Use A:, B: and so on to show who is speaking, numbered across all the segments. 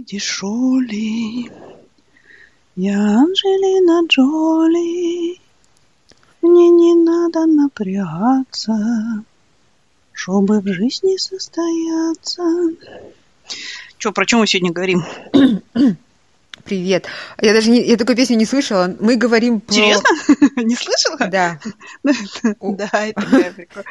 A: Оли, я Анджелина Джоли, мне не надо напрягаться, чтобы в жизни состояться. Че, про чем мы сегодня говорим?
B: Привет. Я даже не, я такой песню не слышала. Мы говорим про...
A: Серьезно? Не слышала?
B: Да.
A: Да, это такая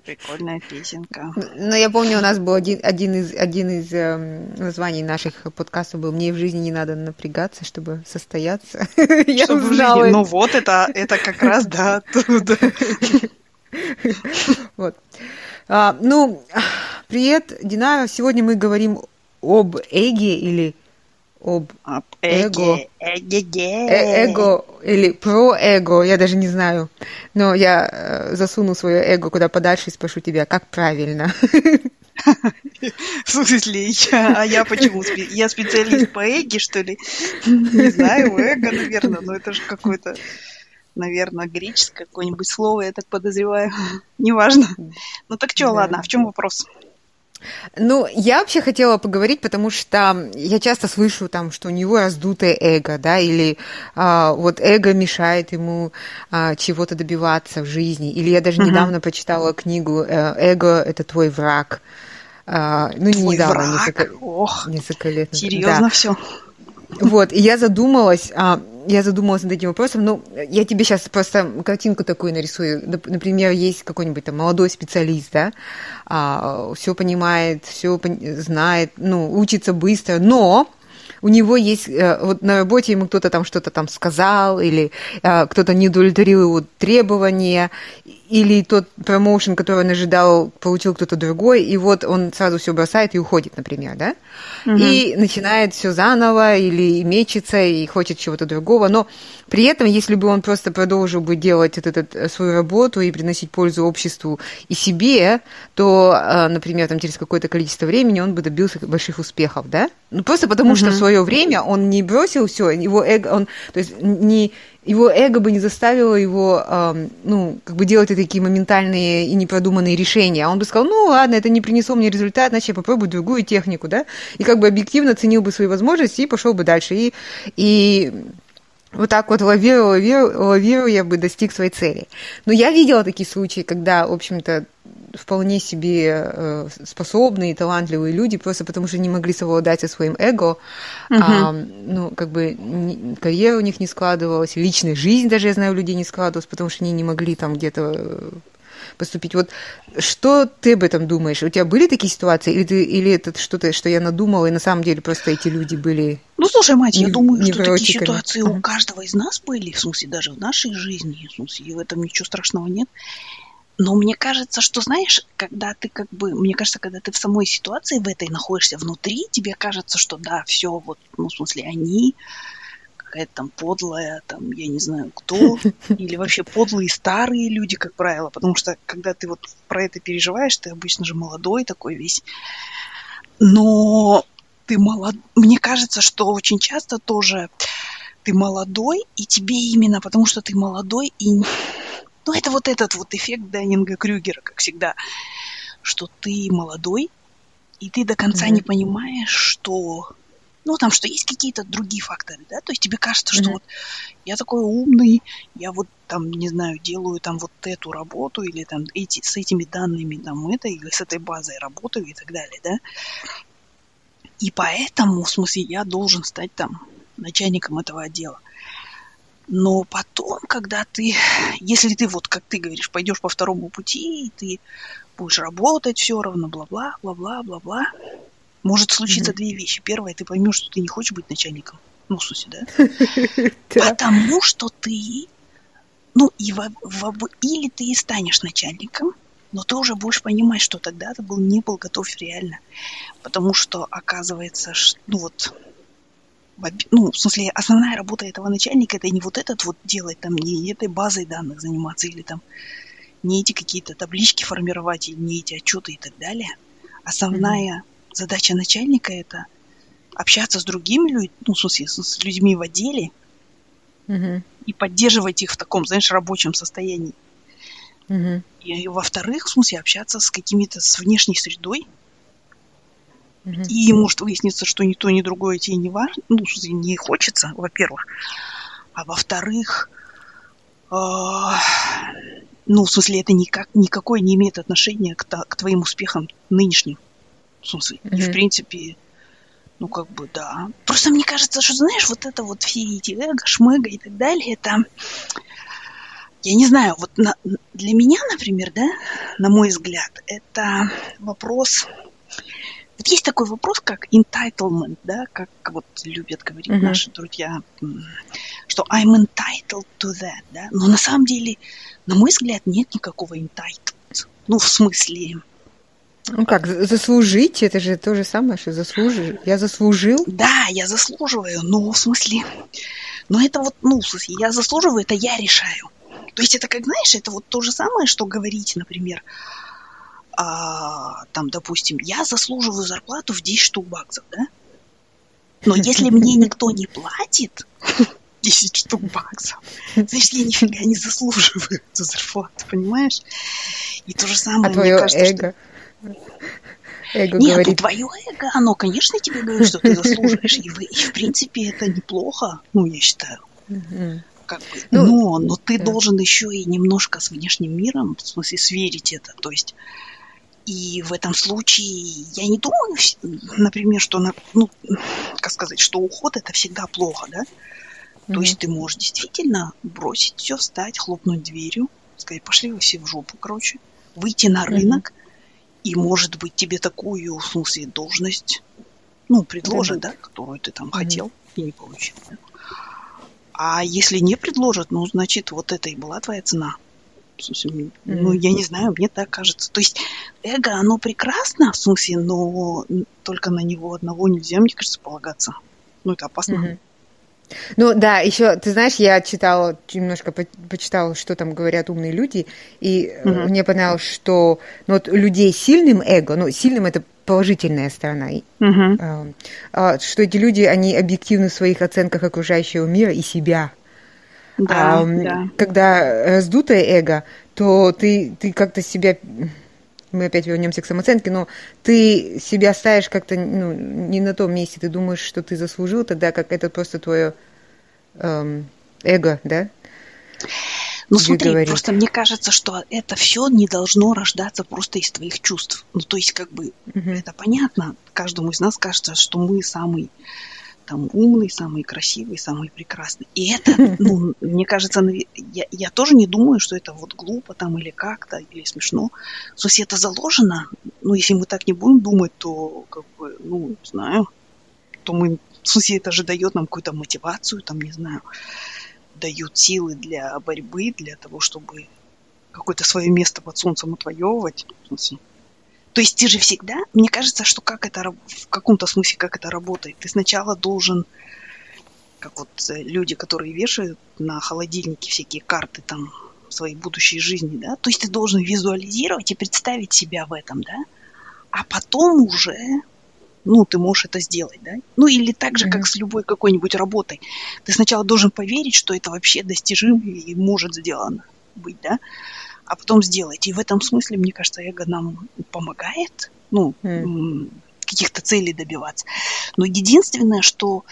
A: прикольная. Песенка.
B: Но я помню, у нас был один, один из, один из э, названий наших подкастов был «Мне в жизни не надо напрягаться, чтобы состояться».
A: я чтобы узнала. Ну вот, это, это как раз, да, оттуда.
B: вот. А, ну, привет, Динара. Сегодня мы говорим об эге или об, эго. Эго. Э эго или про эго, я даже не знаю. Но я э, засуну свое эго куда подальше и спрошу тебя, как правильно.
A: В смысле, я, а я почему? Я специалист по эге, что ли? Не знаю, эго, наверное, но это же какое-то, наверное, греческое какое-нибудь слово, я так подозреваю. Неважно. Ну так что, ладно, а в чем вопрос?
B: Ну, я вообще хотела поговорить, потому что я часто слышу там, что у него раздутое эго, да, или а, вот эго мешает ему а, чего-то добиваться в жизни. Или я даже угу. недавно почитала книгу э, «Эго – это твой враг».
A: А, ну, не твой недавно, враг? несколько, Ох, несколько лет назад. Серьезно да. все?
B: Вот, и я задумалась, а, я задумалась над этим вопросом. Ну, я тебе сейчас просто картинку такую нарисую. Например, есть какой-нибудь там молодой специалист, да, а, все понимает, все знает, ну, учится быстро, но у него есть, э, вот на работе ему кто-то там что-то там сказал, или э, кто-то не удовлетворил его требования, или тот промоушен, который он ожидал, получил кто-то другой, и вот он сразу все бросает и уходит, например, да? Угу. И начинает все заново, или мечется, и хочет чего-то другого. Но при этом, если бы он просто продолжил бы делать вот этот, э, свою работу и приносить пользу обществу и себе, то, э, например, там, через какое-то количество времени он бы добился больших успехов, да? Ну, просто потому угу. что в свое время он не бросил все, его эго, он, то есть не его эго бы не заставило его, ну, как бы делать такие моментальные и непродуманные решения. А он бы сказал, ну, ладно, это не принесло мне результат, значит, я попробую другую технику, да? И как бы объективно ценил бы свои возможности и пошел бы дальше. И, и вот так вот лавируя, лавируя, лавируя бы достиг своей цели. Но я видела такие случаи, когда, в общем-то, вполне себе э, способные, талантливые люди, просто потому что не могли совладать со своим эго, uh-huh. а, ну, как бы карьера у них не складывалась, личная жизнь даже, я знаю, у людей не складывалась, потому что они не могли там где-то э, поступить. Вот что ты об этом думаешь? У тебя были такие ситуации, или, ты, или это что-то, что я надумала, и на самом деле просто эти люди были...
A: Ну, слушай, мать, не, я думаю, что такие ситуации uh-huh. у каждого из нас были, в смысле, даже в нашей жизни, в смысле, в этом ничего страшного нет. Но мне кажется, что, знаешь, когда ты как бы, мне кажется, когда ты в самой ситуации в этой находишься внутри, тебе кажется, что да, все, вот, ну, в смысле, они, какая-то там подлая, там, я не знаю кто, или вообще подлые старые люди, как правило, потому что когда ты вот про это переживаешь, ты обычно же молодой такой весь, но ты молод... Мне кажется, что очень часто тоже ты молодой, и тебе именно потому, что ты молодой, и ну, это вот этот вот эффект Даннинга Крюгера, как всегда, что ты молодой, и ты до конца mm-hmm. не понимаешь, что ну, там, что есть какие-то другие факторы, да, то есть тебе кажется, что mm-hmm. вот я такой умный, я вот там, не знаю, делаю там вот эту работу или там эти, с этими данными там это, или с этой базой работаю и так далее, да. И поэтому, в смысле, я должен стать там начальником этого отдела. Но потом, когда ты, если ты вот, как ты говоришь, пойдешь по второму пути, и ты будешь работать все равно, бла-бла, бла-бла, бла-бла, может случиться mm-hmm. две вещи. Первое, ты поймешь, что ты не хочешь быть начальником. Ну, в смысле, да? Потому что ты, ну, и или ты и станешь начальником, но ты уже будешь понимать, что тогда ты был, не был готов реально. Потому что оказывается, ну вот, ну, в смысле, основная работа этого начальника это не вот этот вот делать, там, не этой базой данных заниматься, или там не эти какие-то таблички формировать, или не эти отчеты и так далее. Основная mm-hmm. задача начальника это общаться с другими людьми, ну, в смысле, с людьми в отделе mm-hmm. и поддерживать их в таком, знаешь, рабочем состоянии. Mm-hmm. И, и во-вторых, в смысле, общаться с какими-то, с внешней средой, И может выясниться, что ни то, ни другое тебе не важно, ну, не хочется, во-первых. А во-вторых, э, ну, в смысле, это никак, никакое не имеет отношения к, к твоим успехам нынешним. В смысле, и в принципе, ну, как бы, да. Просто мне кажется, что, знаешь, вот это вот все эти эго, шмыга и так далее, это, я не знаю, вот на, для меня, например, да, на мой взгляд, это вопрос есть такой вопрос, как entitlement, да, как вот любят говорить mm-hmm. наши друзья, что I'm entitled to that, да, но на самом деле, на мой взгляд, нет никакого entitled. Ну, в смысле...
B: Ну как, заслужить, это же то же самое, что заслужить. Я заслужил?
A: Да, я заслуживаю, но в смысле... Но это вот, ну, в смысле, я заслуживаю, это я решаю. То есть это, как знаешь, это вот то же самое, что говорить, например, а, там, допустим, я заслуживаю зарплату в 10 штук баксов, да? Но если мне никто не платит 10 штук баксов, значит, я нифига не заслуживаю эту зарплату, понимаешь? И то же самое,
B: а мне кажется, эго?
A: Что... Эго Нет, говорит... твое эго, оно, конечно, тебе говорит, что ты заслуживаешь. И, вы, и в принципе, это неплохо, ну, я считаю. Как бы, ну, но, но ты да. должен еще и немножко с внешним миром, в смысле, сверить это. То есть и в этом случае я не думаю, например, что, ну, как сказать, что уход это всегда плохо, да? Mm-hmm. То есть ты можешь действительно бросить все, встать, хлопнуть дверью, сказать, пошли вы все в жопу, короче, выйти на рынок, mm-hmm. и, может быть, тебе такую, в смысле, должность, ну, предложат, mm-hmm. да, которую ты там хотел и не получил. А если не предложат, ну, значит, вот это и была твоя цена. Mm-hmm. Ну, я не знаю, мне так кажется. То есть эго, оно прекрасно, в смысле, но только на него одного нельзя, мне кажется, полагаться. Ну, это опасно. Mm-hmm.
B: Ну да, еще, ты знаешь, я читала, немножко по почитала, что там говорят умные люди, и mm-hmm. мне понравилось, что ну, вот людей сильным эго, ну, сильным это положительная сторона, mm-hmm. э, что эти люди, они объективны в своих оценках окружающего мира и себя. Да, а, да. Когда раздутое эго, то ты, ты как-то себя мы опять вернемся к самооценке, но ты себя ставишь как-то ну, не на том месте, ты думаешь, что ты заслужил, тогда как это просто твое эм, эго, да?
A: Ну смотри, говорит. просто мне кажется, что это все не должно рождаться просто из твоих чувств. Ну то есть как бы угу. это понятно, каждому из нас кажется, что мы самый там умный, самый красивый, самый прекрасный. И это, ну, мне кажется, я, я тоже не думаю, что это вот глупо там или как-то, или смешно. То есть это заложено, ну, если мы так не будем думать, то, как бы, ну, не знаю, то мы, в смысле, это же дает нам какую-то мотивацию, там, не знаю, дают силы для борьбы, для того, чтобы какое-то свое место под солнцем отвоевывать. В смысле, то есть ты же всегда, мне кажется, что как это в каком-то смысле как это работает. Ты сначала должен, как вот э, люди, которые вешают на холодильнике всякие карты там своей будущей жизни, да, то есть ты должен визуализировать и представить себя в этом, да, а потом уже, ну, ты можешь это сделать, да, ну, или так же, mm-hmm. как с любой какой-нибудь работой. Ты сначала должен поверить, что это вообще достижимо и может сделано быть, да, а потом сделать. И в этом смысле, мне кажется, эго нам помогает, ну, mm. каких-то целей добиваться. Но единственное, что,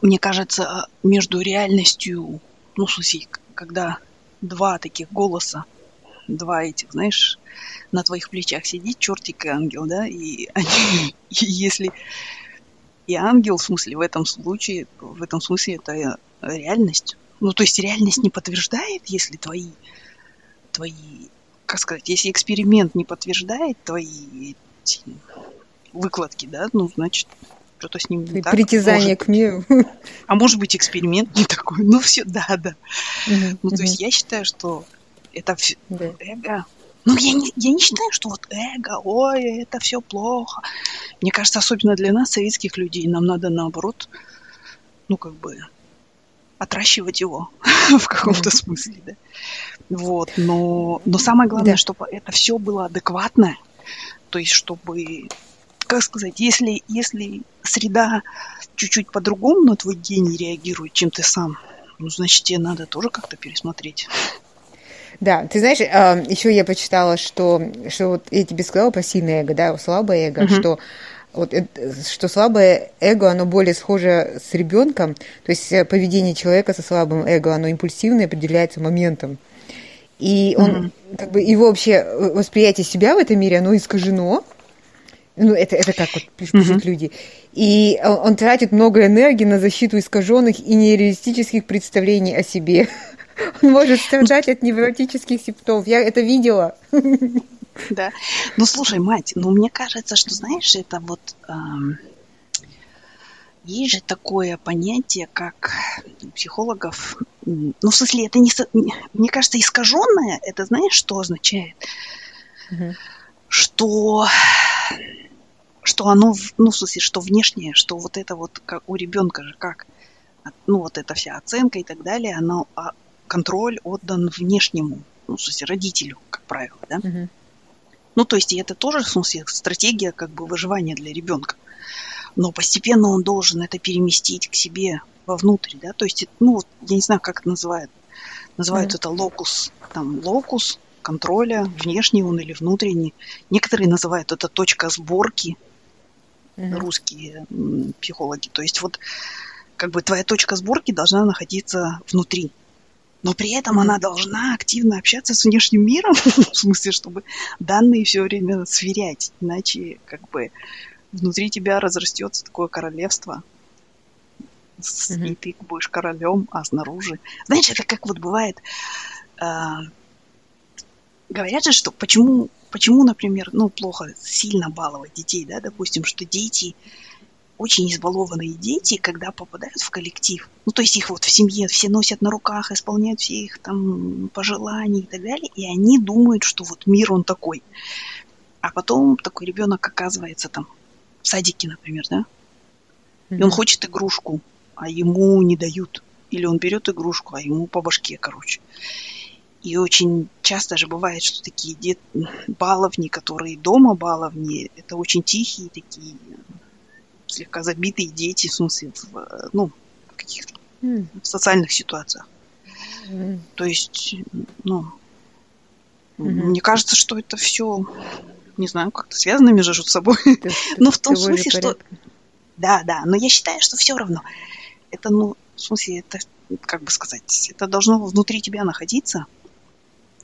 A: мне кажется, между реальностью, ну, смысле, когда два таких голоса, два этих, знаешь, на твоих плечах сидит чертик и ангел, да, и они, и если и ангел, в смысле, в этом случае, в этом смысле это реальность. Ну, то есть реальность не подтверждает, если твои твои, как сказать, если эксперимент не подтверждает твои эти выкладки, да, ну, значит, что-то с ним не
B: так. Притязание к миру.
A: А может быть, эксперимент не такой. Ну, все, да, да. Угу, ну, то есть я считаю, что это все да. эго. Ну, я не, я не считаю, что вот эго, ой, это все плохо. Мне кажется, особенно для нас, советских людей, нам надо наоборот, ну, как бы, отращивать его в каком-то смысле, да. Вот, но, но самое главное, да. чтобы это все было адекватно, то есть чтобы, как сказать, если, если среда чуть-чуть по-другому на твой гений реагирует, чем ты сам, ну, значит, тебе надо тоже как-то пересмотреть.
B: Да, ты знаешь, а, еще я почитала, что, что вот я тебе сказала про сильное эго, да, слабое эго, угу. что вот что слабое эго, оно более схоже с ребенком, то есть э, поведение человека со слабым эго, оно импульсивное, определяется моментом. И он, mm-hmm. как бы, его вообще э, восприятие себя в этом мире, оно искажено. Ну, это, это как вот пишут mm-hmm. люди. И он, он тратит много энергии на защиту искаженных и нереалистических представлений о себе. Он может страдать от невротических симптомов. Я это видела.
A: Да. Ну, слушай, мать, ну, мне кажется, что, знаешь, это вот... Эм, есть же такое понятие, как у психологов... Ну, в смысле, это не... Мне кажется, искаженное, это знаешь, что означает? Угу. Что что оно, ну, в смысле, что внешнее, что вот это вот как у ребенка же как, ну, вот эта вся оценка и так далее, оно, а контроль отдан внешнему, ну, в смысле, родителю, как правило, да? Угу. Ну, то есть, и это тоже, в смысле, стратегия как бы выживания для ребенка. Но постепенно он должен это переместить к себе вовнутрь, да, то есть, ну, я не знаю, как это называют. Называют mm-hmm. это локус, там, локус контроля, внешний он или внутренний. Некоторые называют это точка сборки, mm-hmm. русские психологи. То есть вот как бы твоя точка сборки должна находиться внутри но при этом она должна активно общаться с внешним миром, в смысле, чтобы данные все время сверять, иначе как бы внутри тебя разрастется такое королевство, и ты будешь королем, а снаружи... Знаешь, это как вот бывает... Э, говорят же, что почему, почему, например, ну, плохо сильно баловать детей, да, допустим, что дети очень избалованные дети, когда попадают в коллектив, ну, то есть их вот в семье все носят на руках, исполняют все их там пожелания и так далее, и они думают, что вот мир он такой. А потом такой ребенок оказывается там в садике, например, да, и он хочет игрушку, а ему не дают. Или он берет игрушку, а ему по башке, короче. И очень часто же бывает, что такие дет... баловни, которые дома баловни, это очень тихие такие слегка забитые дети, в смысле, в, ну, в каких-то mm. социальных ситуациях. Mm. То есть, ну, mm-hmm. мне кажется, что это все, не знаю, как-то связано между собой. Но в том смысле, что... Да, да, но я считаю, что все равно. Это, ну, в смысле, это, как бы сказать, это должно внутри тебя находиться,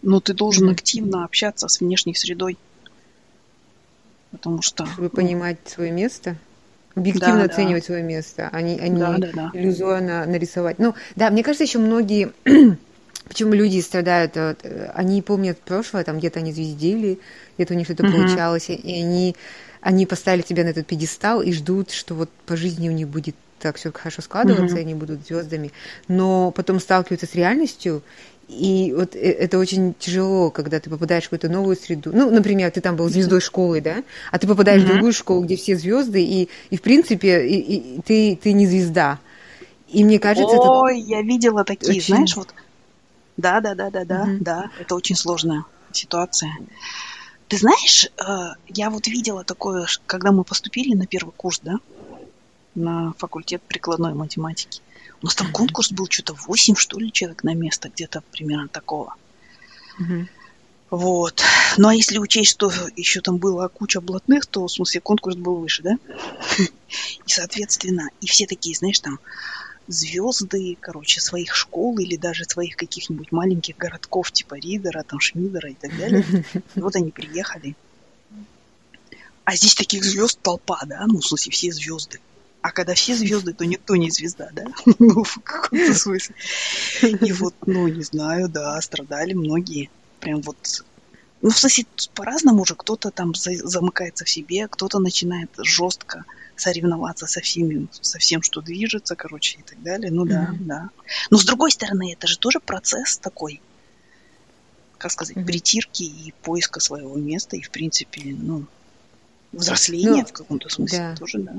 A: но ты должен mm-hmm. активно общаться с внешней средой. Потому что...
B: Чтобы ну, понимать свое место? объективно да, оценивать да. свое место, а не, а не да, да, да. иллюзорно нарисовать. Ну, да, мне кажется, еще многие Почему люди страдают? Вот, они помнят прошлое, там где-то они звездили, где-то у них что-то mm-hmm. получалось, и они, они поставили тебя на этот пьедестал и ждут, что вот по жизни у них будет так все хорошо складываться, mm-hmm. и они будут звездами. Но потом сталкиваются с реальностью, и вот э, это очень тяжело, когда ты попадаешь в какую-то новую среду. Ну, например, ты там был звездой школы, да, а ты попадаешь mm-hmm. в другую школу, где все звезды, и, и в принципе, и, и ты, ты не звезда. И мне кажется,
A: Ой, это... я видела такие, очень... знаешь, вот. Да, да, да, да, да, mm-hmm. да. Это очень сложная ситуация. Ты знаешь, э, я вот видела такое, когда мы поступили на первый курс, да, на факультет прикладной математики. У нас там конкурс был что-то 8, что ли, человек на место, где-то примерно такого. Вот. Ну, а если учесть, что еще там была куча блатных, то, в смысле, конкурс был выше, да? И, соответственно, и все такие, знаешь, там, звезды, короче, своих школ или даже своих каких-нибудь маленьких городков, типа Ридера, там, Шмидера и так далее. И вот они приехали. А здесь таких звезд толпа, да? Ну, в смысле, все звезды. А когда все звезды, то никто не звезда, да? Ну, в каком-то смысле. И вот, ну, не знаю, да, страдали многие. Прям вот ну, в смысле, по-разному уже. Кто-то там замыкается в себе, кто-то начинает жестко соревноваться со всеми, со всем, что движется, короче, и так далее. Ну да, mm-hmm. да. Но с другой стороны, это же тоже процесс такой, как сказать, mm-hmm. притирки и поиска своего места, и, в принципе, ну, взросления ну, в каком-то смысле да. тоже, да.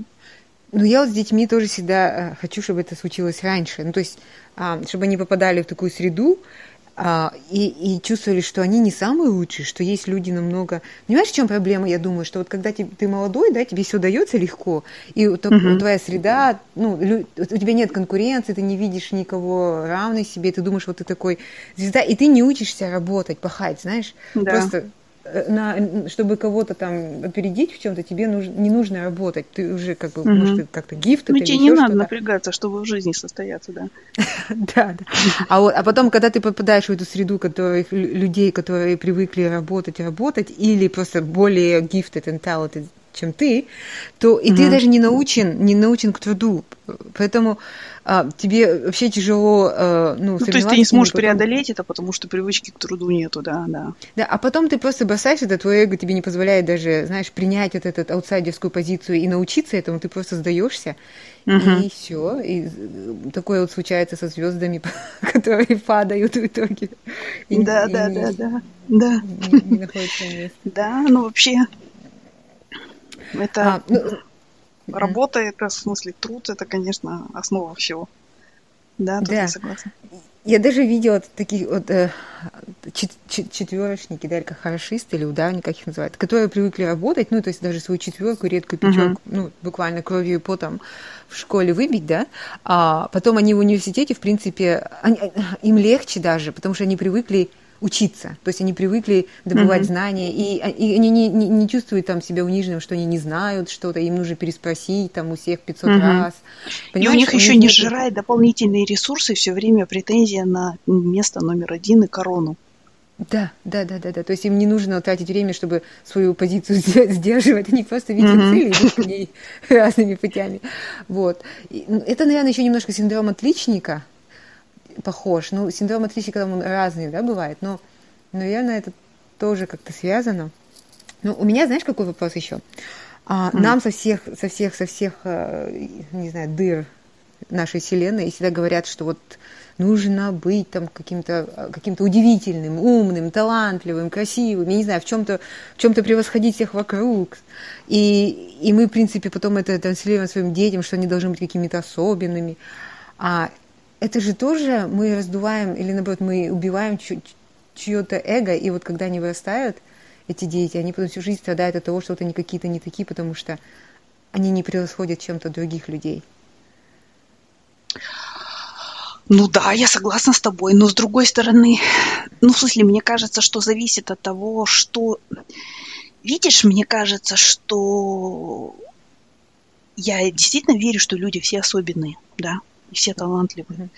B: Ну, я вот с детьми тоже всегда э, хочу, чтобы это случилось раньше. Ну, то есть, а, чтобы они попадали в такую среду, и, и чувствовали, что они не самые лучшие, что есть люди намного... Понимаешь, в чем проблема, я думаю, что вот когда ты, ты молодой, да, тебе все дается легко, и uh-huh. твоя среда, ну, у тебя нет конкуренции, ты не видишь никого равной себе, ты думаешь, вот ты такой звезда, и ты не учишься работать, пахать, знаешь, да. просто на, чтобы кого-то там опередить в чем-то, тебе нужно, не нужно работать. Ты уже как бы, угу. может, как-то гифт.
A: Ну, тебе не надо напрягаться, чтобы в жизни состояться, да.
B: да, да. А, вот, а потом, когда ты попадаешь в эту среду которых, людей, которые привыкли работать, работать, или просто более gifted and talented, чем ты, то и ты даже не научен, не научен к труду. Поэтому а, тебе вообще тяжело, а,
A: ну, ну то есть ты не сможешь потом... преодолеть это, потому что привычки к труду нету, да, да.
B: Да, а потом ты просто бросаешь это, твое эго тебе не позволяет даже, знаешь, принять вот эту аутсайдерскую позицию и научиться этому, ты просто сдаешься, uh и все. И такое вот случается со звездами, которые падают в итоге.
A: И, да, и да, не, да, да, да. Не, не находится места. Да, ну вообще это а, ну, работа, это в смысле труд, это, конечно, основа всего. Да, тут да. я согласна.
B: Я даже видела такие вот э, четверочники, да, или как хорошисты или ударники, как их называют, которые привыкли работать, ну, то есть даже свою четверку, редкую пятерку, uh-huh. ну, буквально кровью и потом в школе выбить, да, а потом они в университете, в принципе, они, им легче даже, потому что они привыкли учиться. То есть они привыкли добывать mm-hmm. знания, и, и они не, не, не чувствуют там себя униженным, что они не знают что-то, им нужно переспросить там у всех 500 mm-hmm. раз.
A: Понимаешь, и у них еще не сжирает дополнительные ресурсы, все время претензия на место номер один и корону.
B: Да, да, да, да, да. То есть им не нужно тратить время, чтобы свою позицию сдерживать. Они просто видят mm-hmm. цели и идут по ней разными путями. Вот. И, ну, это, наверное, еще немножко синдром отличника, похож. Ну, синдром отличника он разный, да, бывает, но, наверное, это тоже как-то связано. Ну, у меня, знаешь, какой вопрос еще? А, mm. Нам со всех, со всех, со всех, э, не знаю, дыр нашей Вселенной всегда говорят, что вот нужно быть там каким-то каким удивительным, умным, талантливым, красивым, я не знаю, в чем-то в чем-то превосходить всех вокруг. И, и мы, в принципе, потом это транслируем своим детям, что они должны быть какими-то особенными. А это же тоже мы раздуваем, или наоборот, мы убиваем чье-то эго, и вот когда они вырастают, эти дети, они потом всю жизнь страдают от того, что вот они какие-то не такие, потому что они не превосходят чем-то других людей.
A: Ну да, я согласна с тобой, но с другой стороны, ну в смысле, мне кажется, что зависит от того, что... Видишь, мне кажется, что я действительно верю, что люди все особенные, да и все талантливые.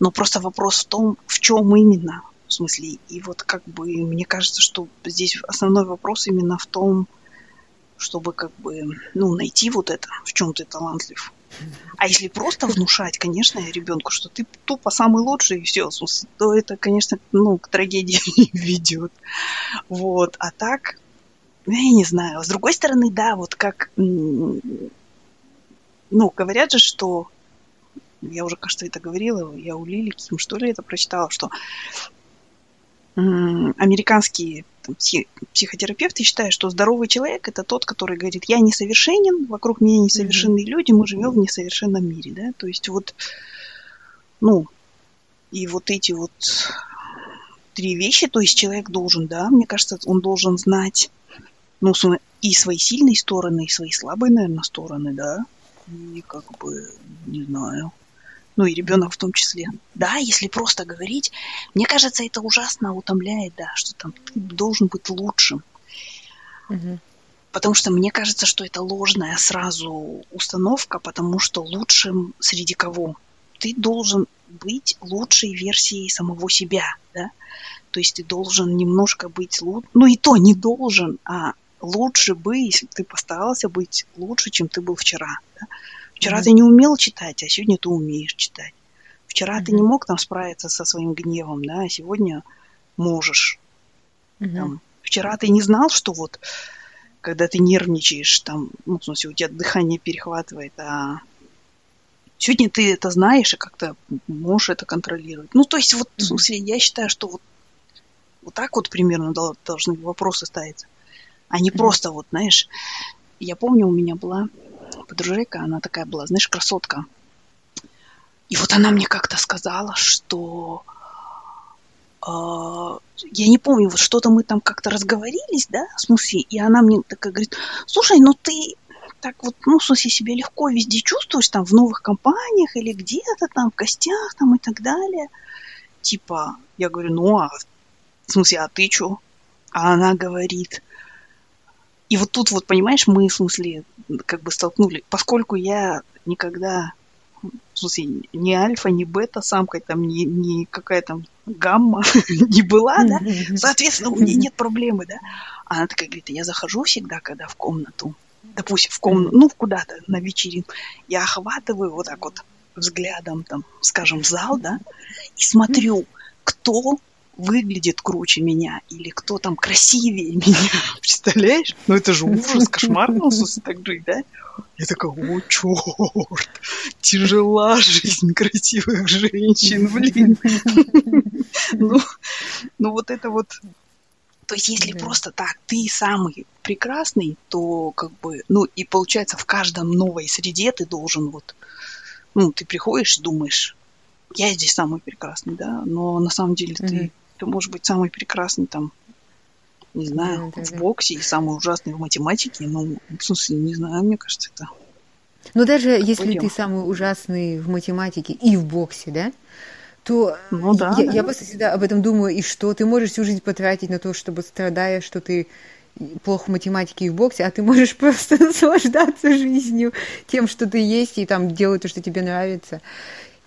A: Но просто вопрос в том, в чем именно. В смысле, и вот как бы мне кажется, что здесь основной вопрос именно в том, чтобы как бы, ну, найти вот это, в чем ты талантлив. А если просто внушать, конечно, ребенку, что ты тупо самый лучший и все, то это, конечно, ну, к трагедии не ведет. Вот. А так, я не знаю. С другой стороны, да, вот как, ну, говорят же, что я уже, кажется, это говорила, я у Лили Ким, что ли, это прочитала, что американские там, психотерапевты считают, что здоровый человек это тот, который говорит, я несовершенен, вокруг меня несовершенные mm-hmm. люди, мы живем в несовершенном мире, да, то есть вот, ну, и вот эти вот три вещи, то есть человек должен, да, мне кажется, он должен знать, ну, и свои сильные стороны, и свои слабые, наверное, стороны, да, и как бы, не знаю, ну и ребенок в том числе. Да, если просто говорить, мне кажется, это ужасно утомляет, да, что там ты должен быть лучшим. Угу. Потому что мне кажется, что это ложная сразу установка, потому что лучшим среди кого? Ты должен быть лучшей версией самого себя, да? То есть ты должен немножко быть лучше, ну и то не должен, а лучше бы, если ты постарался быть лучше, чем ты был вчера. Да? Вчера mm-hmm. ты не умел читать, а сегодня ты умеешь читать. Вчера mm-hmm. ты не мог там справиться со своим гневом, да, а сегодня можешь. Mm-hmm. Там, вчера ты не знал, что вот когда ты нервничаешь, там, ну, в смысле, у тебя дыхание перехватывает, а сегодня ты это знаешь и как-то можешь это контролировать. Ну, то есть, вот, в смысле, я считаю, что вот, вот так вот примерно должны вопросы ставиться, а не mm-hmm. просто вот, знаешь, я помню, у меня была подружейка, она такая была, знаешь, красотка. И вот она мне как-то сказала, что э, я не помню, вот что-то мы там как-то разговорились, да, с Муси, и она мне такая говорит, слушай, ну ты так вот, ну, в смысле, себя легко везде чувствуешь, там, в новых компаниях или где-то там, в гостях там и так далее. Типа, я говорю, ну, а в смысле, а ты чё? А она говорит, и вот тут вот, понимаешь, мы, в смысле, как бы столкнули, поскольку я никогда, в смысле, ни альфа, ни бета самкой, там, ни, ни какая там гамма не была, да, соответственно, у меня нет проблемы, да. А она такая говорит, я захожу всегда, когда в комнату, допустим, в комнату, ну, куда-то на вечеринку, я охватываю вот так вот взглядом, там, скажем, зал, да, и смотрю, кто выглядит круче меня, или кто там красивее меня. Представляешь? Ну это же ужас, кошмар на так жить, да? Я такая, о, черт, тяжела жизнь красивых женщин, блин. Ну, ну вот это вот то есть, если да. просто так, ты самый прекрасный, то как бы, ну и получается в каждом новой среде ты должен вот, ну ты приходишь и думаешь, я здесь самый прекрасный, да, но на самом деле угу. ты ты можешь быть самый прекрасный там, не знаю, да, да, в боксе и самый ужасный в математике. Ну, в смысле, не знаю, мне кажется, это...
B: Но даже если дело. ты самый ужасный в математике и в боксе, да, то ну, да, я, да. я просто всегда об этом думаю, и что ты можешь всю жизнь потратить на то, чтобы страдая, что ты плохо в математике и в боксе, а ты можешь просто наслаждаться жизнью, тем, что ты есть, и там делать то, что тебе нравится,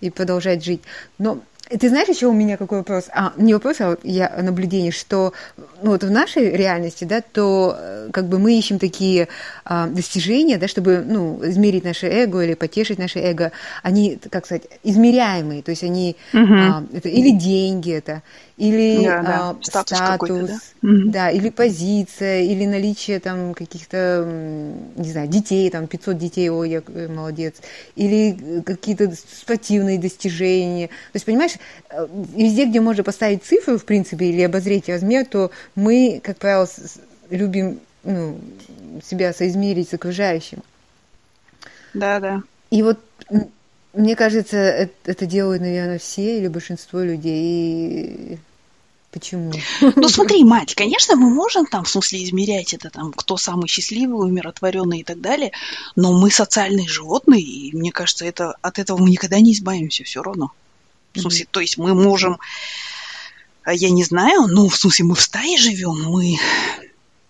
B: и продолжать жить. Но ты знаешь, еще у меня какой вопрос? А, не вопрос, а вот я наблюдение, что ну, вот в нашей реальности, да, то э, как бы мы ищем такие а, достижения, да, чтобы, ну, измерить наше эго или потешить наше эго, они, как сказать, измеряемые, то есть они, угу. а, это или деньги это, или да, да. А, статус, статус да? да, или позиция, или наличие там каких-то, не знаю, детей, там 500 детей, о, я э, молодец, или э, какие-то спортивные достижения. То есть, понимаешь, э, везде, где можно поставить цифру, в принципе, или обозреть размер, то мы, как правило, любим ну, себя соизмерить с окружающим.
A: Да, да.
B: И вот мне кажется, это, это делают, наверное, все или большинство людей. И Почему?
A: Ну смотри, мать, конечно, мы можем там, в смысле, измерять это там, кто самый счастливый, умиротворенный и так далее, но мы социальные животные, и мне кажется, это, от этого мы никогда не избавимся все равно. В смысле, mm-hmm. то есть мы можем, а, я не знаю, ну, в смысле, мы в стае живем, мы...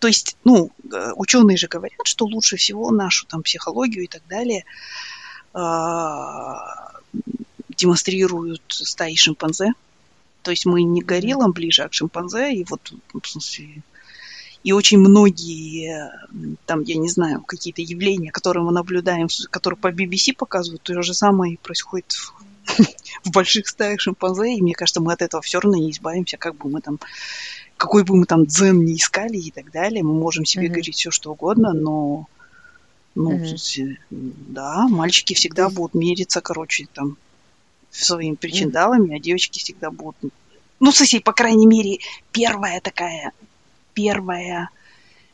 A: То есть, ну, э, ученые же говорят, что лучше всего нашу там психологию и так далее э, демонстрируют стаи шимпанзе. То есть мы не гориллам ближе, а к шимпанзе. И вот, в смысле, и очень многие, там, я не знаю, какие-то явления, которые мы наблюдаем, которые по BBC показывают, то же самое происходит в, в больших стаях шимпанзе, и мне кажется, мы от этого все равно не избавимся, как бы мы там, какой бы мы там дзен не искали и так далее, мы можем себе mm-hmm. говорить все, что угодно, но, ну, mm-hmm. да, мальчики всегда будут мериться, короче, там, своими причиндалами, а девочки всегда будут... Ну, в по крайней мере, первая такая, первая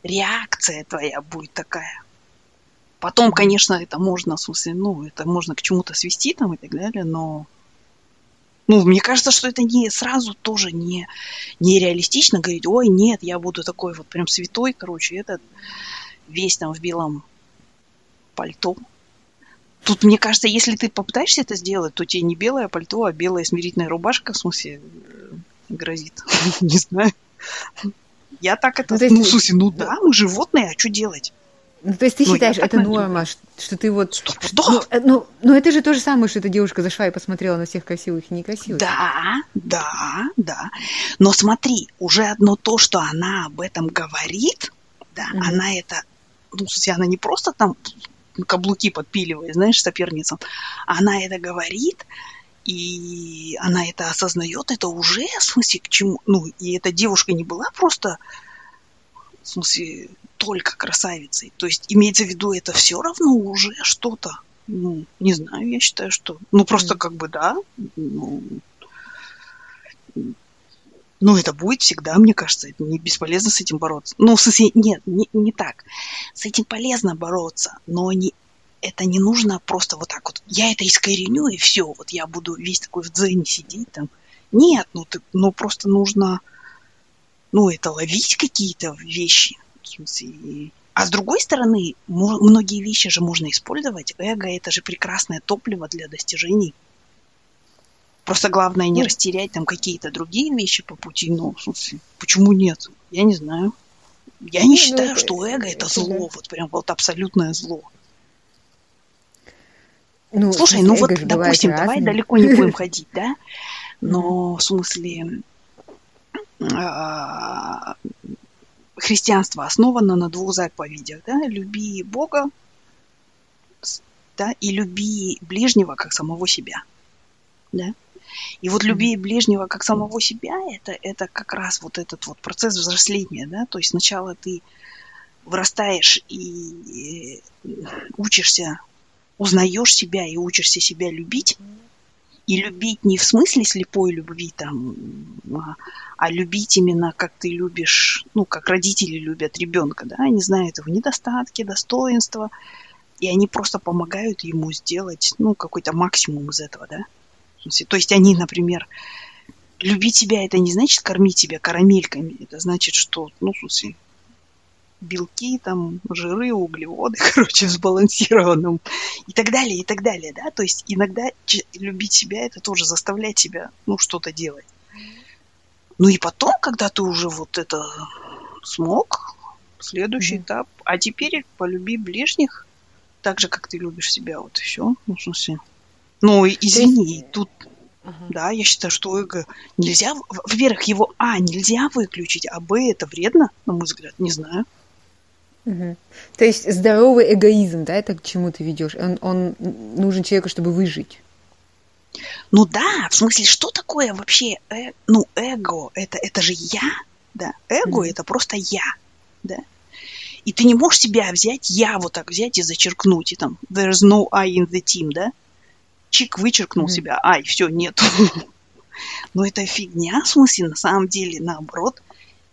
A: реакция твоя будет такая. Потом, конечно, это можно, в смысле, ну, это можно к чему-то свести там и так далее, но ну, мне кажется, что это не сразу тоже не, не реалистично говорить, ой, нет, я буду такой вот прям святой, короче, этот весь там в белом пальто, Тут, мне кажется, если ты попытаешься это сделать, то тебе не белое пальто, а белая смирительная рубашка, в смысле, э, грозит. Не знаю. Я так это... Ну, смысле, ну да, мы животные, а что делать?
B: Ну, то есть ты ну, считаешь, это норма, что, что ты вот... Что, что? Ну, э, ну, ну, это же то же самое, что эта девушка зашла и посмотрела на всех красивых и некрасивых.
A: Да, да, да. Но смотри, уже одно то, что она об этом говорит, да, mm-hmm. она это... Ну, в смысле, она не просто там каблуки подпиливает, знаешь, соперницам. Она это говорит, и она это осознает, это уже, в смысле, к чему, ну, и эта девушка не была просто, в смысле, только красавицей. То есть, имеется в виду, это все равно уже что-то. Ну, не знаю, я считаю, что... Ну, просто как бы, да, ну, ну, это будет всегда, мне кажется, это не бесполезно с этим бороться. Ну, в смысле, нет, не, не так. С этим полезно бороться, но не, это не нужно просто вот так вот. Я это искореню, и все. Вот я буду весь такой в дзене сидеть там Нет, ну, ты, ну просто нужно, ну, это ловить какие-то вещи. В смысле, а с другой стороны, многие вещи же можно использовать. Эго – это же прекрасное топливо для достижений. Просто главное не ну, растерять там какие-то другие вещи по пути. Ну, в смысле, почему нет? Я не знаю. Я не ну, считаю, это, что эго это, зло, да. вот прям вот абсолютное зло. Ну, Слушай, ну вот, допустим, давай далеко не будем ходить, да? Но в смысле а, христианство основано на двух заповедях, да? Люби Бога, да, и люби ближнего как самого себя, да? И вот люби ближнего как самого себя, это, это как раз вот этот вот процесс взросления, да, то есть сначала ты вырастаешь и учишься узнаешь себя и учишься себя любить, и любить не в смысле слепой любви там, а, а любить именно как ты любишь, ну, как родители любят ребенка, да, они знают его недостатки, достоинства, и они просто помогают ему сделать, ну, какой-то максимум из этого, да. То есть они, например, любить себя это не значит кормить себя карамельками, это значит, что, ну, в смысле, белки, там, жиры, углеводы, короче, в сбалансированном и так далее, и так далее, да, то есть иногда любить себя это тоже заставлять себя, ну, что-то делать. Ну и потом, когда ты уже вот это смог, следующий mm-hmm. этап, а теперь полюби ближних так же, как ты любишь себя, вот и все, ну, в смысле. Ну, извини, есть... тут Uh-huh. Да, я считаю, что эго нельзя, во-первых, его А нельзя выключить, а Б это вредно, на мой взгляд, не знаю.
B: Угу. То есть здоровый эгоизм, да, это к чему ты ведешь? Он, он нужен человеку, чтобы выжить.
A: Ну да, в смысле, что такое вообще, э, ну, эго, это, это же я, да, эго mm это просто я, да. И ты не можешь себя взять, я вот так взять и зачеркнуть, и там, there's no I in the team, да. Чик вычеркнул mm себя, ай, все, нету. Но это фигня, в смысле, на самом деле, наоборот,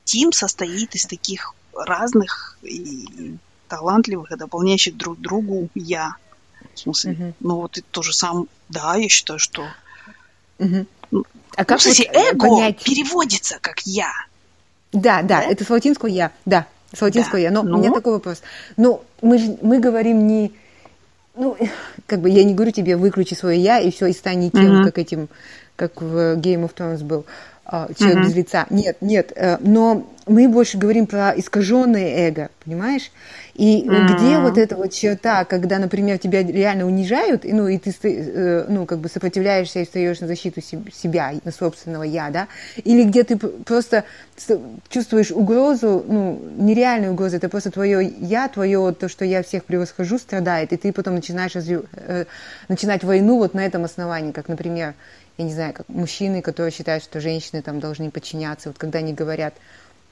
A: тим состоит из таких разных и талантливых, и дополняющих друг другу я. В смысле, угу. ну вот это тоже сам, да, я считаю, что... Угу. А как ну, вот эго понять... переводится как я.
B: Да, да, да, это с латинского я, да, с латинского да. я. Но ну? у меня такой вопрос. Ну, мы же мы говорим не ну, как бы я не говорю тебе, выключи свое я и все, и стань тем, mm-hmm. как этим, как в Game of Thrones был. А, человек mm-hmm. без лица. Нет, нет. Э, но мы больше говорим про искаженное эго, понимаешь? И mm-hmm. где вот эта вот черта, когда, например, тебя реально унижают, и, ну, и ты, э, ну, как бы сопротивляешься и встаешь на защиту себя, на собственного я, да? Или где ты просто чувствуешь угрозу, ну, нереальную угрозу, это просто твое я, твое то, что я всех превосхожу, страдает, и ты потом начинаешь развив... Э, начинать войну вот на этом основании, как, например, я не знаю, как мужчины, которые считают, что женщины там должны подчиняться, вот когда они говорят,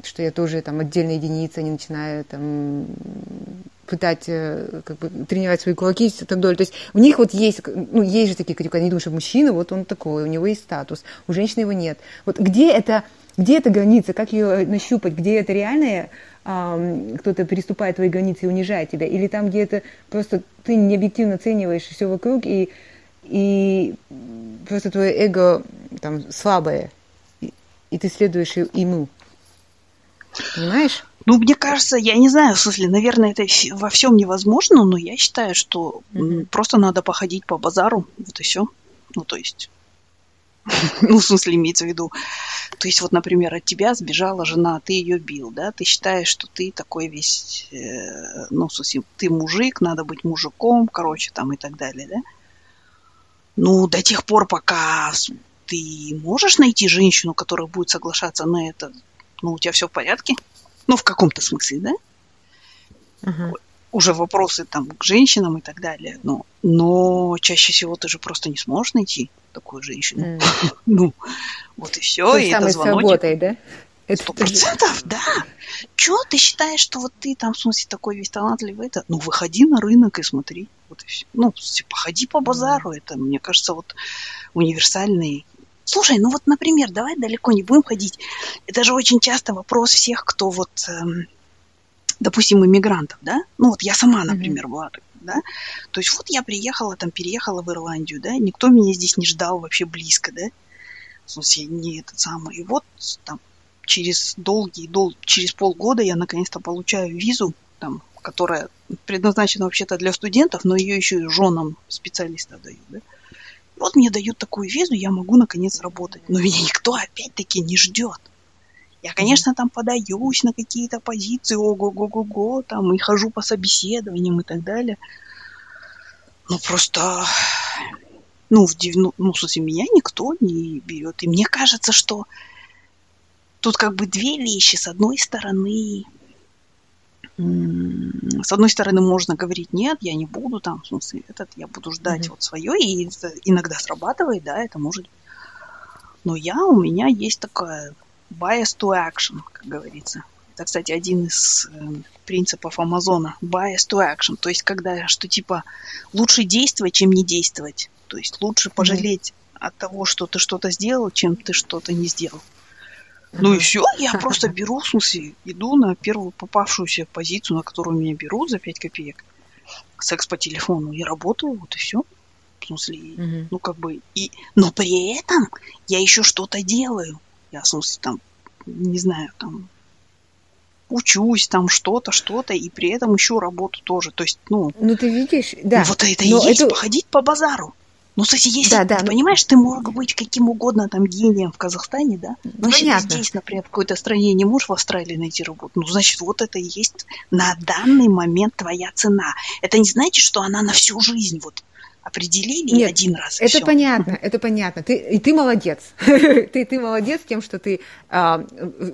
B: что я тоже там отдельная единица, они начинают там пытать, э, как бы, тренировать свои кулаки и так далее. То есть у них вот есть, ну, есть же такие категории, они думают, что мужчина, вот он такой, у него есть статус, у женщины его нет. Вот где это, где эта граница, как ее нащупать, где это реальная кто-то переступает твои границы и унижает тебя, или там, где это просто ты необъективно оцениваешь все вокруг и и просто твое эго там слабое, и, и ты следуешь ему. Понимаешь?
A: Ну, мне кажется, я не знаю, в смысле, наверное, это во всем невозможно, но я считаю, что mm-hmm. просто надо походить по базару, вот и все. Ну, то есть, ну, в смысле, имеется в виду, то есть, вот, например, от тебя сбежала жена, ты ее бил, да, ты считаешь, что ты такой весь, э, ну, в смысле, ты мужик, надо быть мужиком, короче, там и так далее, да. Ну, до тех пор, пока ты можешь найти женщину, которая будет соглашаться на это, ну, у тебя все в порядке. Ну, в каком-то смысле, да? Uh-huh. Уже вопросы там к женщинам и так далее. Но, но чаще всего ты же просто не сможешь найти такую женщину. Mm. ну, вот и все. и это звоночек. работает, да? Сто процентов, да. Чего ты считаешь, что вот ты там, в смысле, такой весь талантливый? Это, ну, выходи на рынок и смотри. Вот и все. Ну, походи по базару. Это, мне кажется, вот универсальный Слушай, ну вот, например, давай далеко не будем ходить. Это же очень часто вопрос всех, кто вот, эм, допустим, иммигрантов, да? Ну вот я сама, например, mm-hmm. была, да? То есть вот я приехала, там, переехала в Ирландию, да? Никто меня здесь не ждал вообще близко, да? В смысле, не этот самый. И вот там через долгий, дол... через полгода я наконец-то получаю визу, там, которая предназначена вообще-то для студентов, но ее еще и женам специалистов дают. Да? Вот мне дают такую визу, я могу наконец работать. Но меня никто опять-таки не ждет. Я, конечно, там подаюсь на какие-то позиции, ого-го-го-го, там, и хожу по собеседованиям и так далее. Ну, просто, ну, в 90, ну, в смысле, меня никто не берет. И мне кажется, что тут как бы две вещи. С одной стороны, с одной стороны, можно говорить, нет, я не буду там, в смысле, этот, я буду ждать mm-hmm. вот свое, и иногда срабатывает, да, это может. Но я, у меня есть такая bias to action, как говорится. Это, кстати, один из э, принципов Амазона. Bias to action. То есть, когда что типа лучше действовать, чем не действовать. То есть лучше пожалеть mm-hmm. от того, что ты что-то сделал, чем ты что-то не сделал. Ну и все, я просто беру, в смысле, иду на первую попавшуюся позицию, на которую меня берут за 5 копеек. Секс по телефону и работаю, вот и все. В смысле, угу. ну как бы и, но при этом я еще что-то делаю. Я, в смысле, там, не знаю, там учусь, там что-то, что-то, и при этом еще работу тоже. То есть, ну.
B: Ну ты видишь, да.
A: Вот это и есть это... походить по базару. Ну, кстати, если да, да, ты ну... понимаешь, ты мог быть каким угодно там гением в Казахстане, да? Но Понятно. если ты здесь, например, в какой-то стране не можешь в Австралии найти работу, ну, значит, вот это и есть на данный момент твоя цена. Это не значит, что она на всю жизнь вот определили Нет, один раз.
B: Это все. понятно, это понятно. Ты, и ты молодец. ты, ты молодец тем, что ты, а,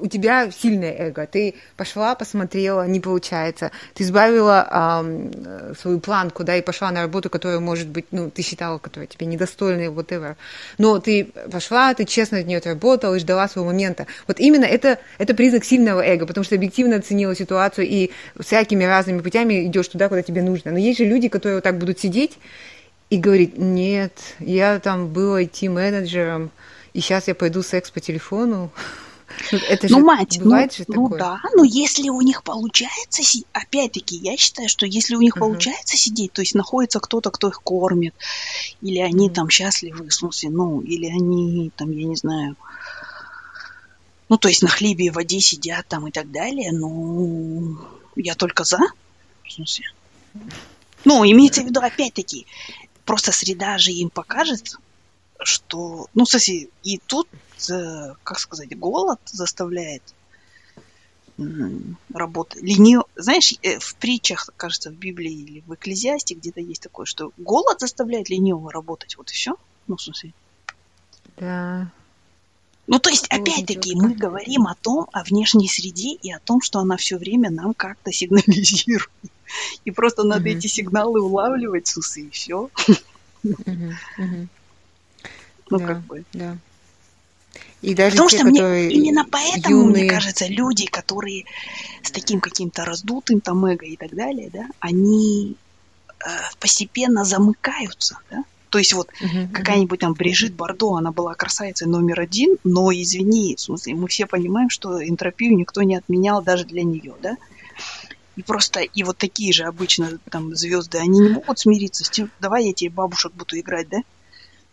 B: у тебя сильное эго. Ты пошла, посмотрела, не получается. Ты избавила а, свою планку, да, и пошла на работу, которая, может быть, ну, ты считала, которая тебе недостойна, whatever. Но ты пошла, ты честно от нее отработала и ждала своего момента. Вот именно это, это признак сильного эго, потому что объективно оценила ситуацию и всякими разными путями идешь туда, куда тебе нужно. Но есть же люди, которые вот так будут сидеть и говорит, нет, я там был IT-менеджером, и сейчас я пойду секс по телефону.
A: Ну, это ну, же мать, бывает ну, же ну такое. да, но если у них получается, опять-таки, я считаю, что если у них uh-huh. получается сидеть, то есть находится кто-то, кто их кормит, или они uh-huh. там счастливы, в смысле, ну, или они там, я не знаю, ну, то есть на хлебе и воде сидят там и так далее, ну, я только за, в смысле. Ну, имеется в виду, опять-таки, просто среда же им покажет, что, ну, кстати, и тут, э, как сказать, голод заставляет работать. Ленив... Знаешь, э, в притчах, кажется, в Библии или в Экклезиасте где-то есть такое, что голод заставляет ленивого работать. Вот и все. Ну, в смысле.
B: Да.
A: Ну, то есть, опять-таки, мы говорим о том, о внешней среде и о том, что она все время нам как-то сигнализирует. И просто надо эти сигналы улавливать с усы, и все.
B: Ну, как бы. Да. И даже
A: Потому те, что мне, именно поэтому, юные... мне кажется, люди, которые с таким каким-то раздутым там эго и так далее, да, они э, постепенно замыкаются, да. То есть вот uh-huh, какая-нибудь там Брижит Бардо, она была красавицей номер один, но извини, в смысле, мы все понимаем, что энтропию никто не отменял даже для нее, да. И просто, и вот такие же обычно там звезды, они не могут смириться с тем, давай я тебе бабушек буду играть, да?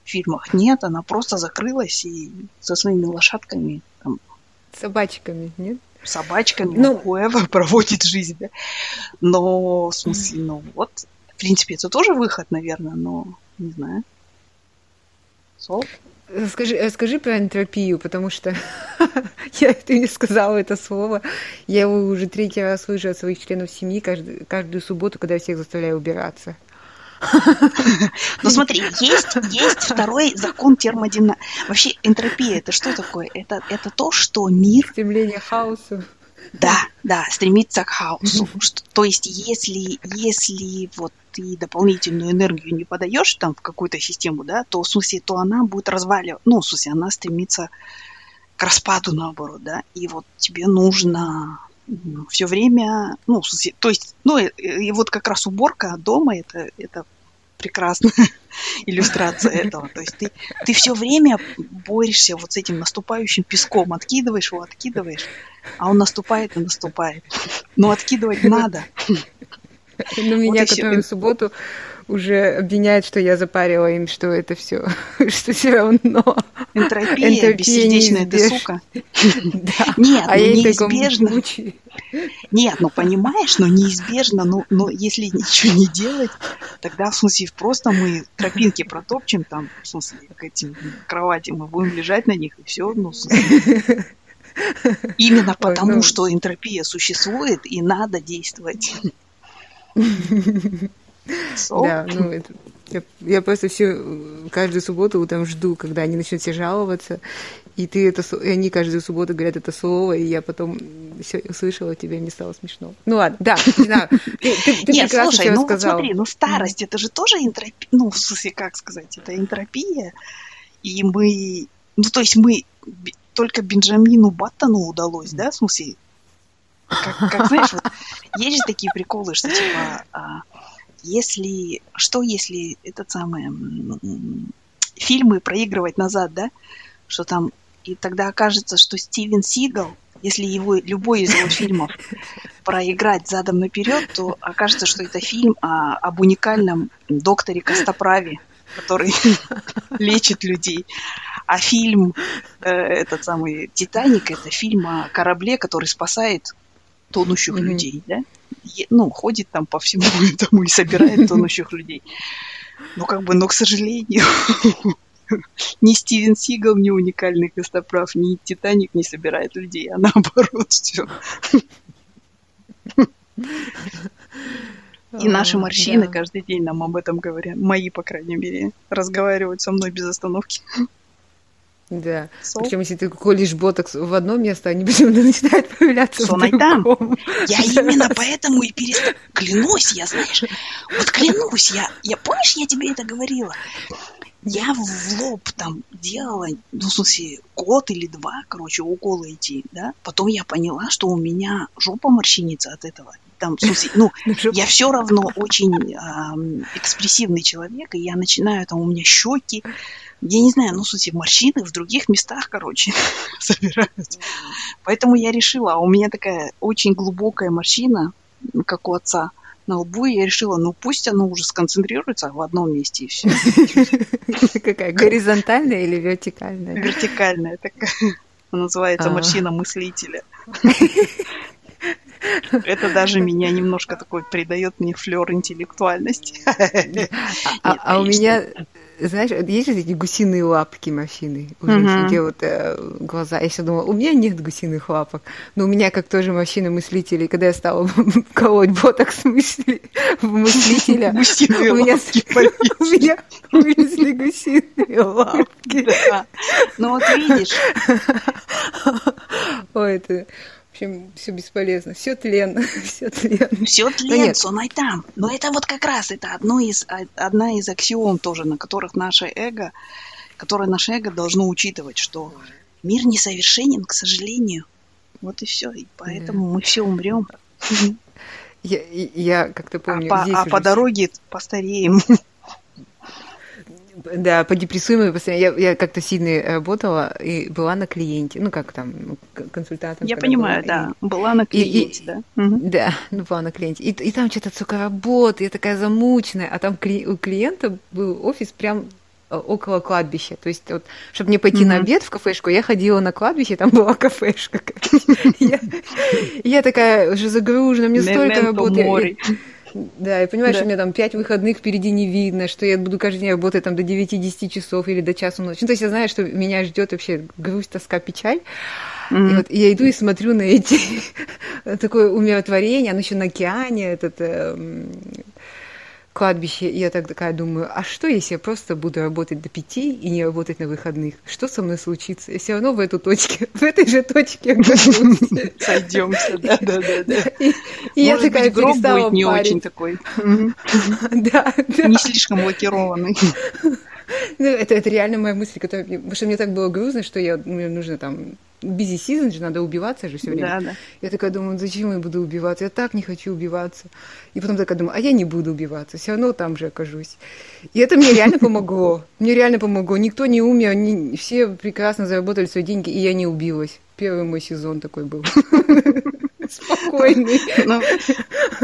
A: В фильмах. Нет, она просто закрылась и со своими лошадками там...
B: Собачками, нет?
A: Собачками, ну, whoever проводит жизнь, да? Но, в смысле, ну вот, в принципе, это тоже выход, наверное, но не знаю.
B: Сол? Скажи, э, скажи про энтропию, потому что я, ты не сказала это слово. Я его уже третий раз слышу от своих членов семьи каждую, каждую субботу, когда я всех заставляю убираться.
A: Ну смотри, есть, есть второй закон термодинамики. Вообще энтропия это что такое? Это, это то, что мир...
B: Стремление к хаосу.
A: Да, да, стремится к хаосу. То есть если, если вот ты дополнительную энергию не подаешь там в какую-то систему, да, то в смысле, то она будет разваливать, ну, в смысле, она стремится к распаду наоборот, да, и вот тебе нужно все время, ну, в смысле, то есть, ну, и, и вот как раз уборка дома это, это прекрасная иллюстрация этого. То есть ты, ты все время борешься вот с этим наступающим песком, откидываешь его, откидываешь, а он наступает и наступает. Но откидывать надо.
B: Ну, меня, который в субботу уже обвиняет, что я запарила им, что это все, что все равно.
A: Энтропия, Энтропия бессердечная ты сука. Нет, а ну неизбежно. Нет, ну понимаешь, но неизбежно, но, но если ничего не делать, тогда, в смысле, просто мы тропинки протопчем там, в смысле, к этим кроватям, мы будем лежать на них, и все, ну, в смысле, Именно потому, ну. что энтропия существует, и надо действовать.
B: Да, ну это я, я просто все каждую субботу утром жду, когда они начнут все жаловаться, и ты это, и они каждую субботу говорят это слово, и я потом все услышала, тебе не стало смешно. Ну ладно, да, не знаю.
A: Ты, ты, ты Нет, слушай, ну вот смотри, ну старость, это же тоже энтропия, ну в смысле, как сказать, это энтропия, и мы, ну то есть мы только Бенджамину Баттону удалось, да, в смысле, как, как знаешь, вот, есть же такие приколы, что типа а, если, что если этот самый фильмы проигрывать назад, да, что там, и тогда окажется, что Стивен Сигал, если его, любой из его фильмов проиграть задом наперед, то окажется, что это фильм о, об уникальном докторе Костоправе, который лечит людей. А фильм, э, этот самый «Титаник», это фильм о корабле, который спасает тонущих mm-hmm. людей, да? ну, ходит там по всему этому и собирает тонущих людей. Но как бы, но, к сожалению, ни Стивен Сигал, ни уникальный костоправ, ни Титаник не собирает людей, а наоборот все. И наши морщины каждый день нам об этом говорят. Мои, по крайней мере, разговаривают со мной без остановки.
B: Да. So? Причем, если ты колешь ботокс в одно место, они почему-то начинают появляться Сон в другом.
A: Я именно поэтому и перестала. Клянусь, я, знаешь, вот клянусь, я, я, помнишь, я тебе это говорила? Я в лоб там делала, ну, в смысле, год или два, короче, уколы идти, да? Потом я поняла, что у меня жопа морщинится от этого. Там, в смысле, ну, я все равно очень э, экспрессивный человек, и я начинаю, там, у меня щеки, я не знаю, ну, в смысле, морщины в других местах, короче, собираются. Поэтому я решила, а у меня такая очень глубокая морщина, как у отца, на лбу, и я решила, ну пусть оно уже сконцентрируется в одном месте и все.
B: Какая, горизонтальная или вертикальная?
A: Вертикальная такая. Называется а. морщина мыслителя. Это даже меня немножко такой придает мне флер интеллектуальности.
B: А, а у меня знаешь, есть же эти гусиные лапки машины, уже uh-huh. где вот э, глаза. Я все думала, у меня нет гусиных лапок, но у меня как тоже машина мыслителей, когда я стала колоть ботокс мысли в мыслителя, у меня вылезли гусиные лапки.
A: Ну вот видишь.
B: Ой, это общем, все бесполезно. Все тлен, все тлен.
A: Все тлен, сонай там. Но это вот как раз это одно из, одна из аксиом тоже, на которых наше эго, которое наше эго должно учитывать, что мир несовершенен, к сожалению. Вот и все. И поэтому да. мы все умрем.
B: Я, я как-то помню.
A: А, по, а по дороге постареем.
B: Да, по депрессуемой постоянно. Я, я как-то сильно работала и была на клиенте, ну как там, консультантом.
A: Я понимаю, была, да, и, была на клиенте, и, да.
B: Угу. Да, ну была на клиенте. И, и там что-то, сука, работа, я такая замученная, а там кли, у клиента был офис прям э, около кладбища. То есть, вот, чтобы не пойти mm-hmm. на обед в кафешку, я ходила на кладбище, там была кафешка. Я такая уже загружена, мне столько работы. Да, и понимаешь, да. что у меня там пять выходных впереди не видно, что я буду каждый день работать там до 9-10 часов или до часу ночи. Ну, то есть я знаю, что меня ждет вообще грусть, тоска, печаль. Mm-hmm. И вот я иду и смотрю на эти такое умиротворение, оно еще на океане, этот э, кладбище, я так такая думаю, а что, если я просто буду работать до пяти и не работать на выходных? Что со мной случится? Я все равно в эту точке, в этой же точке
A: Сойдемся, да, да, да. да.
B: И, и я такая
A: гроб будет не очень такой. Да, да. Не слишком лакированный.
B: Ну, это, это реально моя мысль, которая... Потому что мне так было грустно, что я, мне нужно там busy season же, надо убиваться же все время. Да, да. Я такая думаю, зачем я буду убиваться? Я так не хочу убиваться. И потом такая думаю, а я не буду убиваться, все равно там же окажусь. И это мне реально помогло. Мне реально помогло. Никто не умер, не... все прекрасно заработали свои деньги, и я не убилась. Первый мой сезон такой был. Спокойный.
A: Ну,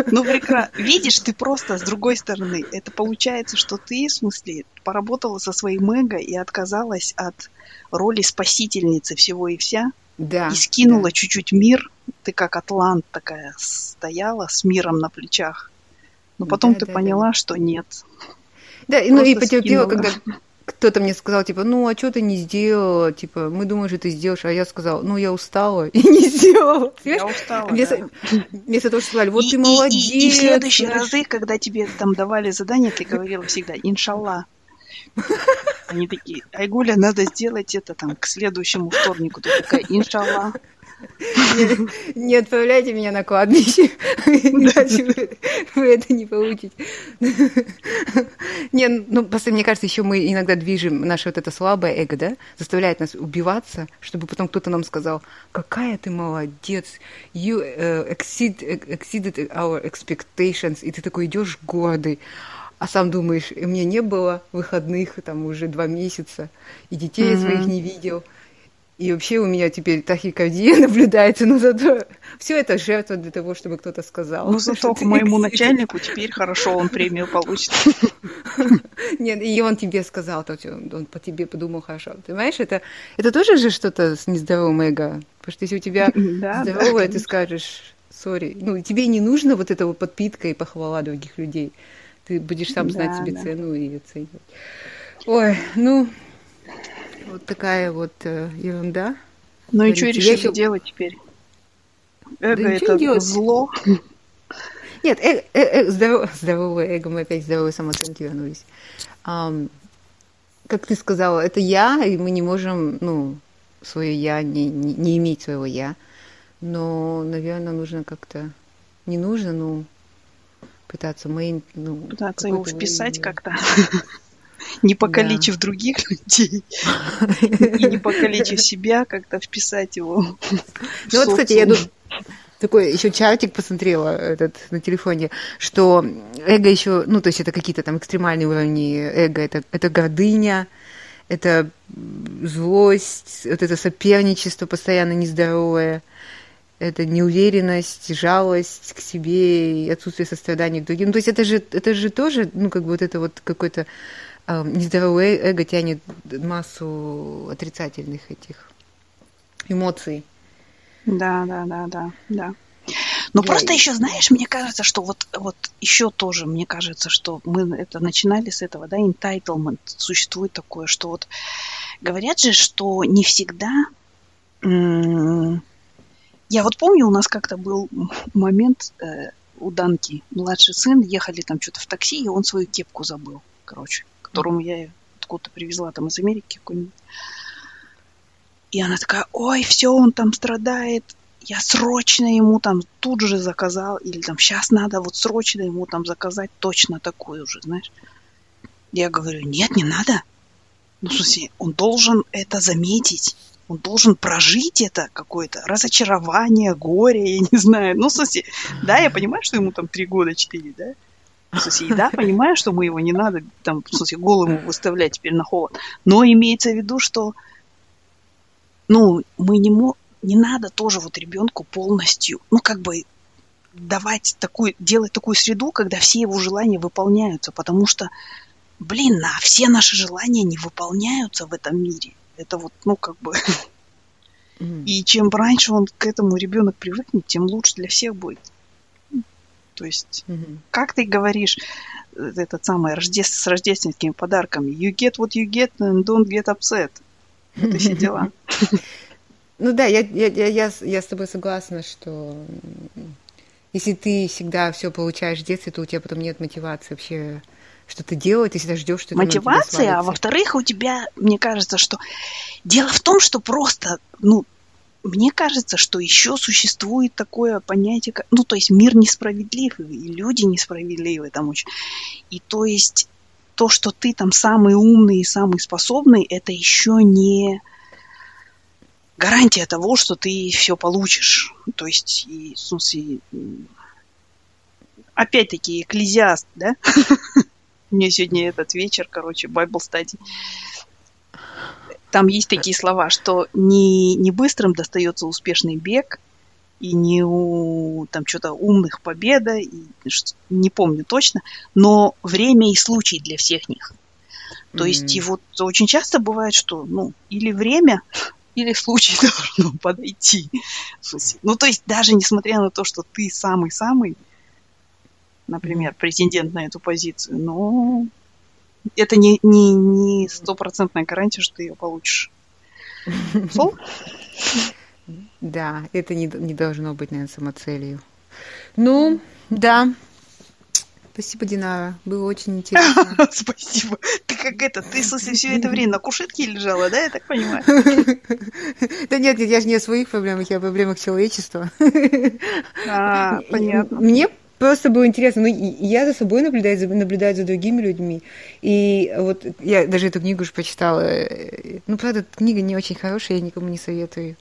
A: ну прекрасно. Видишь, ты просто с другой стороны. Это получается, что ты, в смысле, поработала со своим эго и отказалась от роли спасительницы всего и вся.
B: Да.
A: И скинула
B: да.
A: чуть-чуть мир. Ты как атлант такая стояла с миром на плечах. Но потом да, ты да, поняла, да. что нет.
B: Да, Просто ну и потерпела, когда кто-то мне сказал, типа, ну, а что ты не сделала? Типа, мы думаем, что ты сделаешь. А я сказала, ну, я устала и не сделала.
A: Я устала,
B: вместо,
A: да.
B: вместо того, что сказали, вот и, ты молодец. И,
A: и, и в следующие разы, когда тебе там давали задание, ты говорила всегда, иншалла. Они такие, Айгуля, надо сделать это там к следующему вторнику. Ты такая, иншалла.
B: Не, отправляйте меня на кладбище, иначе вы, это не получите. Не, ну, просто мне кажется, еще мы иногда движем наше вот это слабое эго, да, заставляет нас убиваться, чтобы потом кто-то нам сказал, какая ты молодец, you exceed, exceeded our expectations, и ты такой идешь гордый, а сам думаешь, у меня не было выходных там уже два месяца, и детей своих не видел, и вообще у меня теперь тахикардия наблюдается, но зато все это жертва для того, чтобы кто-то сказал.
A: Ну зато к моему начальнику теперь хорошо, он премию получит.
B: Нет, и он тебе сказал, то он по тебе подумал хорошо. Понимаешь, это, это тоже же что-то с нездоровым эго. Потому что если у тебя да, здоровое, да, ты скажешь, сори, ну тебе не нужно вот этого подпитка и похвала других людей. Ты будешь сам знать да, себе да. цену и оценивать. Ой, ну, вот такая вот э, ерунда.
A: Ну и что решили еще... делать теперь? Эго да это делать. зло.
B: Нет, э, э, э, здоров, здоровое эго, мы опять здоровой самооценки вернулись. Um, как ты сказала, это я, и мы не можем, ну, свое я, не, не, не иметь своего я. Но, наверное, нужно как-то... Не нужно, ну, пытаться мы, ну,
A: пытаться его вписать как-то. не покалечив да. других людей и не покалечив себя, как-то вписать его.
B: Ну вот, кстати, я тут такой еще чатик посмотрела этот на телефоне, что эго еще, ну, то есть это какие-то там экстремальные уровни эго, это, это гордыня, это злость, вот это соперничество постоянно нездоровое, это неуверенность, жалость к себе и отсутствие сострадания к другим. Ну, то есть это же, это же тоже, ну, как бы вот это вот какой-то нездоровое эго тянет массу отрицательных этих эмоций.
A: Да, да, да, да, да. Но Я... просто еще, знаешь, мне кажется, что вот, вот еще тоже, мне кажется, что мы это начинали с этого, да, entitlement, существует такое, что вот говорят же, что не всегда... Я вот помню, у нас как-то был момент э, у Данки, младший сын, ехали там что-то в такси, и он свою кепку забыл, короче которому я откуда-то привезла там из Америки какой-нибудь. И она такая, ой, все, он там страдает, я срочно ему там тут же заказал, или там сейчас надо вот срочно ему там заказать точно такую же, знаешь. Я говорю, нет, не надо. Ну, в смысле, он должен это заметить. Он должен прожить это какое-то разочарование, горе, я не знаю. Ну, в смысле, да, я понимаю, что ему там три года, четыре, да? В смысле, да, понимаю, что мы его не надо, там, в смысле, голому выставлять теперь на холод. Но имеется в виду, что, ну, мы не мо... не надо тоже вот ребенку полностью, ну, как бы давать такую, делать такую среду, когда все его желания выполняются, потому что, блин, а все наши желания не выполняются в этом мире. Это вот, ну, как бы... И чем раньше он к этому ребенок привыкнет, тем лучше для всех будет. То есть, угу. как ты говоришь, этот самый рождеств, с рождественскими подарками, you get what you get and don't get upset. Вот все дела.
B: Ну да, я, я, я, я с тобой согласна, что если ты всегда все получаешь в детстве, то у тебя потом нет мотивации вообще что-то делать, ты всегда ждешь, что
A: Мотивация, а во-вторых, у тебя, мне кажется, что дело в том, что просто, ну, мне кажется, что еще существует такое понятие, как, ну, то есть мир несправедлив, и люди несправедливы там очень. И то есть то, что ты там самый умный и самый способный, это еще не гарантия того, что ты все получишь. То есть, и, в смысле, опять-таки, экклезиаст, да? Мне сегодня этот вечер, короче, Bible Study там есть такие слова, что не, не быстрым достается успешный бег, и не у там что-то умных победа, и, не помню точно, но время и случай для всех них. То mm-hmm. есть и вот очень часто бывает, что ну или время, или случай должно подойти. Ну то есть даже несмотря на то, что ты самый-самый, например, претендент на эту позицию, но это не, не, не стопроцентная гарантия, что ты ее получишь. Сол?
B: Да, это не, не должно быть, наверное, самоцелью. Ну, да. Спасибо, Динара. Было очень интересно.
A: Спасибо. Ты как это, ты, в смысле, все это время на кушетке лежала, да, я так понимаю?
B: Да нет, нет, я же не о своих проблемах, я о проблемах человечества.
A: А, понятно.
B: Мне просто было интересно. Ну, я за собой наблюдаю, за, наблюдаю за другими людьми. И вот я даже эту книгу уже почитала. Ну, правда, книга не очень хорошая, я никому не советую.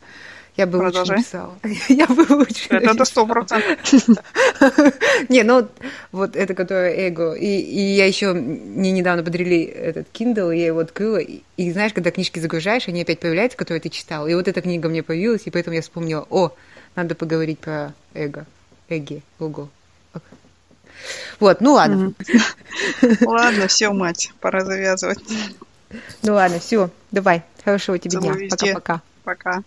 B: Я бы Продолжай. лучше написала. Я бы лучше
A: Это сто процентов.
B: Не, ну вот это, которое эго. И, и я еще мне недавно подарили этот Kindle, я его открыла. И, и знаешь, когда книжки загружаешь, они опять появляются, которые ты читал. И вот эта книга мне появилась, и поэтому я вспомнила, о, надо поговорить про эго. Эги, ого. Вот, ну ладно.
A: Ладно, все, мать, пора завязывать.
B: Ну ладно, все, давай. Хорошего тебе дня. Пока-пока.
A: Пока.